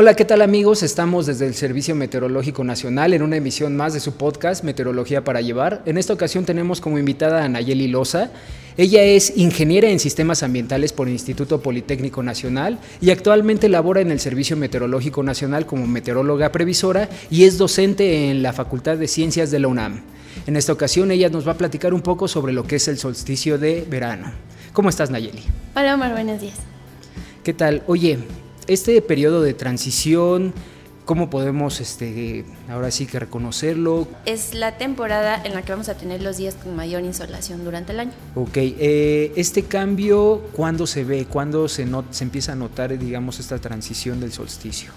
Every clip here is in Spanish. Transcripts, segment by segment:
Hola, ¿qué tal amigos? Estamos desde el Servicio Meteorológico Nacional en una emisión más de su podcast Meteorología para Llevar. En esta ocasión tenemos como invitada a Nayeli Loza. Ella es ingeniera en sistemas ambientales por el Instituto Politécnico Nacional y actualmente labora en el Servicio Meteorológico Nacional como meteoróloga previsora y es docente en la Facultad de Ciencias de la UNAM. En esta ocasión ella nos va a platicar un poco sobre lo que es el solsticio de verano. ¿Cómo estás Nayeli? Hola Omar, buenos días. ¿Qué tal? Oye, este periodo de transición, ¿cómo podemos este, ahora sí que reconocerlo? Es la temporada en la que vamos a tener los días con mayor insolación durante el año. Ok, eh, este cambio, ¿cuándo se ve? ¿Cuándo se, se empieza a notar, digamos, esta transición del solsticio?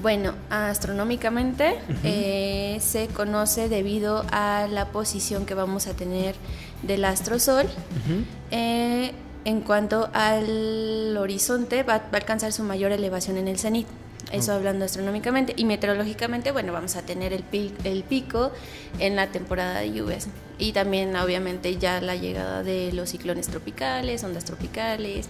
Bueno, astronómicamente eh, se conoce debido a la posición que vamos a tener del astro Sol. Eh, en cuanto al horizonte, va, a alcanzar su mayor elevación en el cenit. Eso hablando astronómicamente. Y meteorológicamente, bueno, vamos a tener el, el pico en la temporada de lluvias. Y también, obviamente, ya la llegada de los ciclones tropicales, ondas tropicales.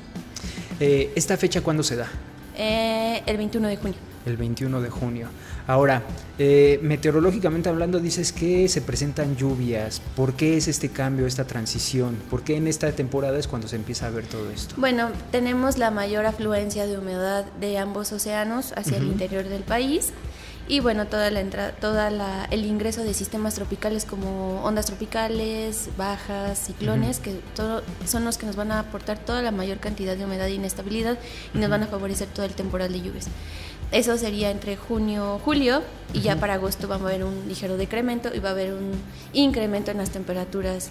Eh, ¿Esta fecha cuándo se da? Eh, el 21 de junio. El 21 de junio. Ahora, eh, meteorológicamente hablando, dices que se presentan lluvias. ¿Por qué es este cambio, esta transición? ¿Por qué en esta temporada es cuando se empieza a ver todo esto? Bueno, tenemos la mayor afluencia de humedad de ambos océanos hacia el interior del país y bueno, toda la entrada, toda la, el ingreso de sistemas tropicales como ondas tropicales, bajas, ciclones, que todo, son los que nos van a aportar toda la mayor cantidad de humedad e inestabilidad y nos van a favorecer todo el temporal de lluvias. Eso sería entre junio, julio y ya para agosto va a haber un ligero decremento y va a haber un incremento en las temperaturas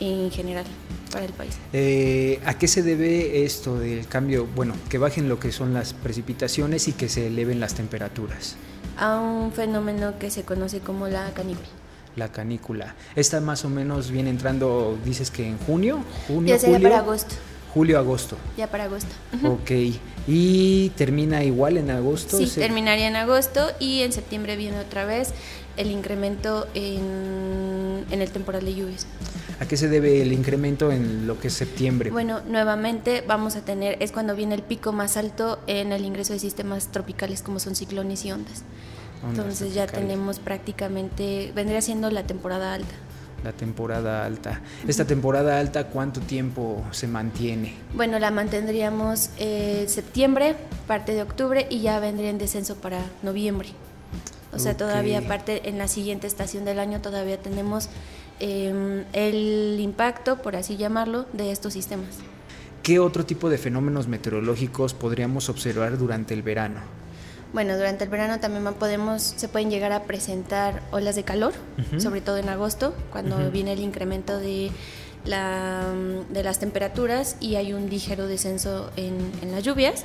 en general para el país. Eh, ¿A qué se debe esto del cambio? Bueno, que bajen lo que son las precipitaciones y que se eleven las temperaturas a un fenómeno que se conoce como la canícula. La canícula. Esta más o menos viene entrando, dices que en junio, junio, ya sería para agosto. Julio, agosto. Ya para agosto. Ok. ¿Y termina igual en agosto? Sí, terminaría en agosto y en septiembre viene otra vez el incremento en, en el temporal de lluvias. ¿A qué se debe el incremento en lo que es septiembre? Bueno, nuevamente vamos a tener, es cuando viene el pico más alto en el ingreso de sistemas tropicales como son ciclones y ondas. Entonces ya tenemos prácticamente, vendría siendo la temporada alta. La temporada alta. ¿Esta temporada alta cuánto tiempo se mantiene? Bueno, la mantendríamos eh, septiembre, parte de octubre y ya vendría en descenso para noviembre. O sea, todavía aparte en la siguiente estación del año todavía tenemos em, el impacto, por así llamarlo, de estos sistemas. ¿Qué otro tipo de fenómenos meteorológicos podríamos observar durante el verano? Bueno, durante el verano también podemos, se pueden llegar a presentar olas de calor, sobre todo en agosto, cuando viene el incremento de, la, de las temperaturas y hay un ligero descenso en, en las lluvias.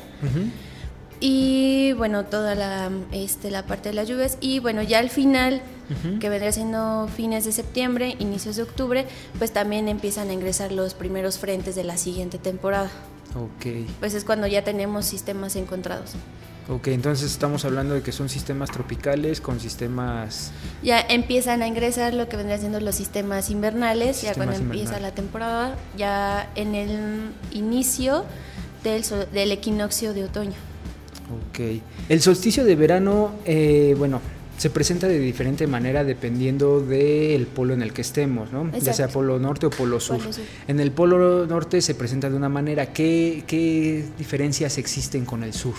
Y bueno, toda la, este, la parte de las lluvias. Y bueno, ya al final, que vendría siendo fines de septiembre, inicios de octubre, pues también empiezan a ingresar los primeros frentes de la siguiente temporada. Ok. Pues es cuando ya tenemos sistemas encontrados. Ok, entonces estamos hablando de que son sistemas tropicales con sistemas... Ya empiezan a ingresar lo que vendrían siendo los sistemas invernales, ya cuando empieza la temporada, ya en el inicio del, del equinoccio de otoño. Ok, el solsticio de verano, eh, bueno, se presenta de diferente manera dependiendo del polo en el que estemos, ¿no? Ya sea polo norte o polo sur. polo sur. En el polo norte se presenta de una manera. ¿Qué, ¿Qué diferencias existen con el sur?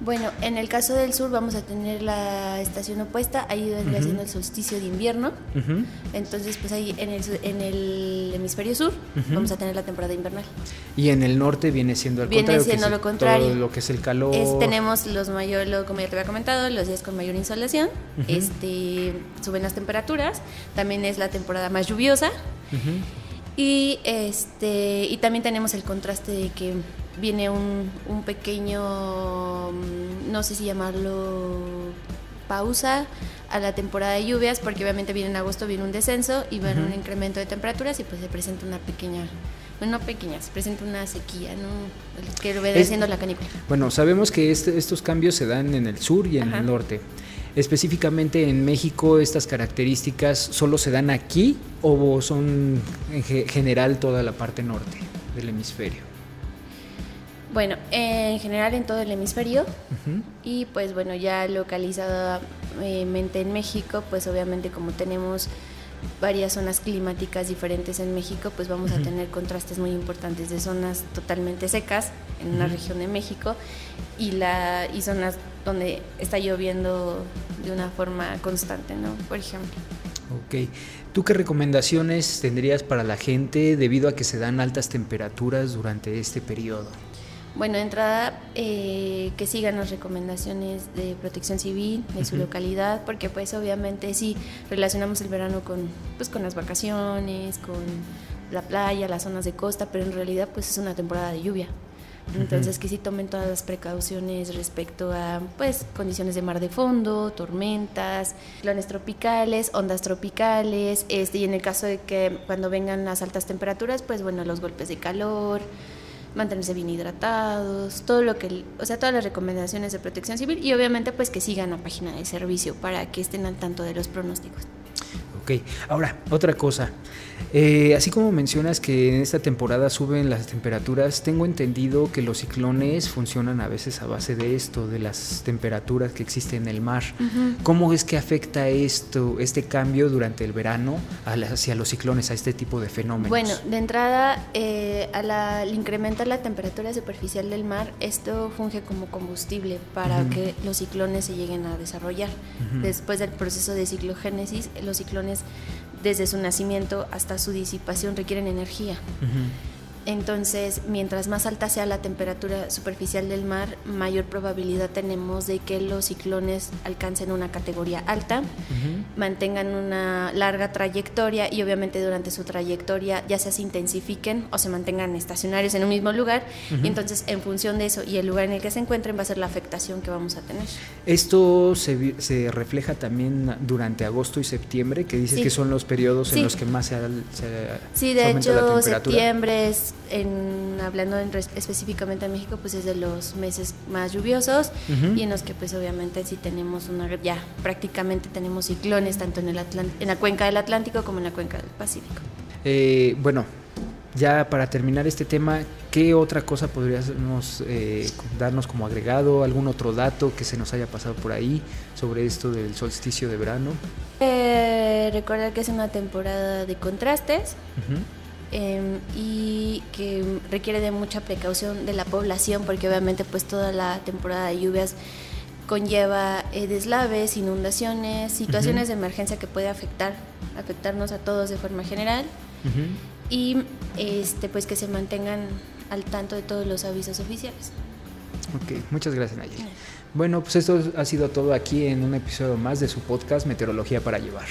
Bueno, en el caso del sur vamos a tener la estación opuesta, ahí vendría siendo el solsticio de invierno. Entonces, pues ahí en el, en el hemisferio sur vamos a tener la temporada invernal. Y en el norte viene siendo el viene siendo lo contrario. Todo lo que es el calor. tenemos los mayor, lo, como ya te había comentado, los días con mayor insolación. este, suben las temperaturas. También es la temporada más lluviosa. Y este y también tenemos el contraste de que viene un, un pequeño, mm, no sé si llamarlo pausa a la temporada de lluvias, porque obviamente viene en agosto, viene un descenso y viene un incremento de temperaturas y pues se presenta una pequeña, bueno, no pequeña, se presenta una sequía, ¿no? Que obedeciendo siendo la canícula. Bueno, sabemos que este, estos cambios se dan en el sur y en el norte. Específicamente en México, estas características solo se dan aquí o son en general toda la parte norte del hemisferio. Bueno, en general en todo el hemisferio y pues bueno, ya localizadamente en México, pues obviamente como tenemos varias zonas climáticas diferentes en México, pues vamos a tener contrastes muy importantes de zonas totalmente secas en una región de México y, la, y zonas donde está lloviendo de una forma constante, ¿no? Por ejemplo. Ok. ¿Tú qué recomendaciones tendrías para la gente debido a que se dan altas temperaturas durante este periodo? Bueno, de entrada, eh, que sigan las recomendaciones de protección civil de su localidad, porque pues obviamente sí relacionamos el verano con, pues, con las vacaciones, con la playa, las zonas de costa, pero en realidad pues es una temporada de lluvia. Entonces que sí tomen todas las precauciones respecto a pues condiciones de mar de fondo, tormentas, clones tropicales, ondas tropicales, este, y en el caso de que cuando vengan las altas temperaturas, pues bueno, los golpes de calor, mantenerse bien hidratados, todo lo que, o sea, todas las recomendaciones de protección civil y obviamente pues que sigan la página de servicio para que estén al tanto de los pronósticos. Ok, ahora, otra cosa. Eh, así como mencionas que en esta temporada suben las temperaturas, tengo entendido que los ciclones funcionan a veces a base de esto, de las temperaturas que existen en el mar. ¿Cómo es que afecta esto, este cambio durante el verano hacia los ciclones, a este tipo de fenómenos? Bueno, de entrada, eh, al incrementar la temperatura superficial del mar, esto funge como combustible para que los ciclones se lleguen a desarrollar. Después del proceso de ciclogénesis, los ciclones desde su nacimiento hasta su disipación requieren energía. Entonces, mientras más alta sea la temperatura superficial del mar, mayor probabilidad tenemos de que los ciclones alcancen una categoría alta, mantengan una larga trayectoria y obviamente durante su trayectoria ya sea se intensifiquen o se mantengan estacionarios en un mismo lugar. Y entonces, en función de eso y el lugar en el que se encuentren, va a ser la afectación que vamos a tener. Esto se, se refleja también durante agosto y septiembre, que dices que son los periodos en los que más se, se, sí, de hecho, septiembre es en, hablando específicamente de México, pues es de los meses más lluviosos y en los que pues obviamente sí tenemos una, ya prácticamente tenemos ciclones tanto en, el en la cuenca del Atlántico como en la cuenca del Pacífico. Eh, bueno, ya para terminar este tema, ¿qué otra cosa podrías eh, darnos como agregado? ¿Algún otro dato que se nos haya pasado por ahí sobre esto del solsticio de verano? Eh, recordar que es una temporada de contrastes. Em, y que requiere de mucha precaución de la población porque obviamente pues toda la temporada de lluvias conlleva eh, deslaves, inundaciones, situaciones de emergencia que puede afectar afectarnos a todos de forma general y este pues que se mantengan al tanto de todos los avisos oficiales. Ok, muchas gracias Nayeli. Bueno, pues esto ha sido todo aquí en un episodio más de su podcast Meteorología para llevar.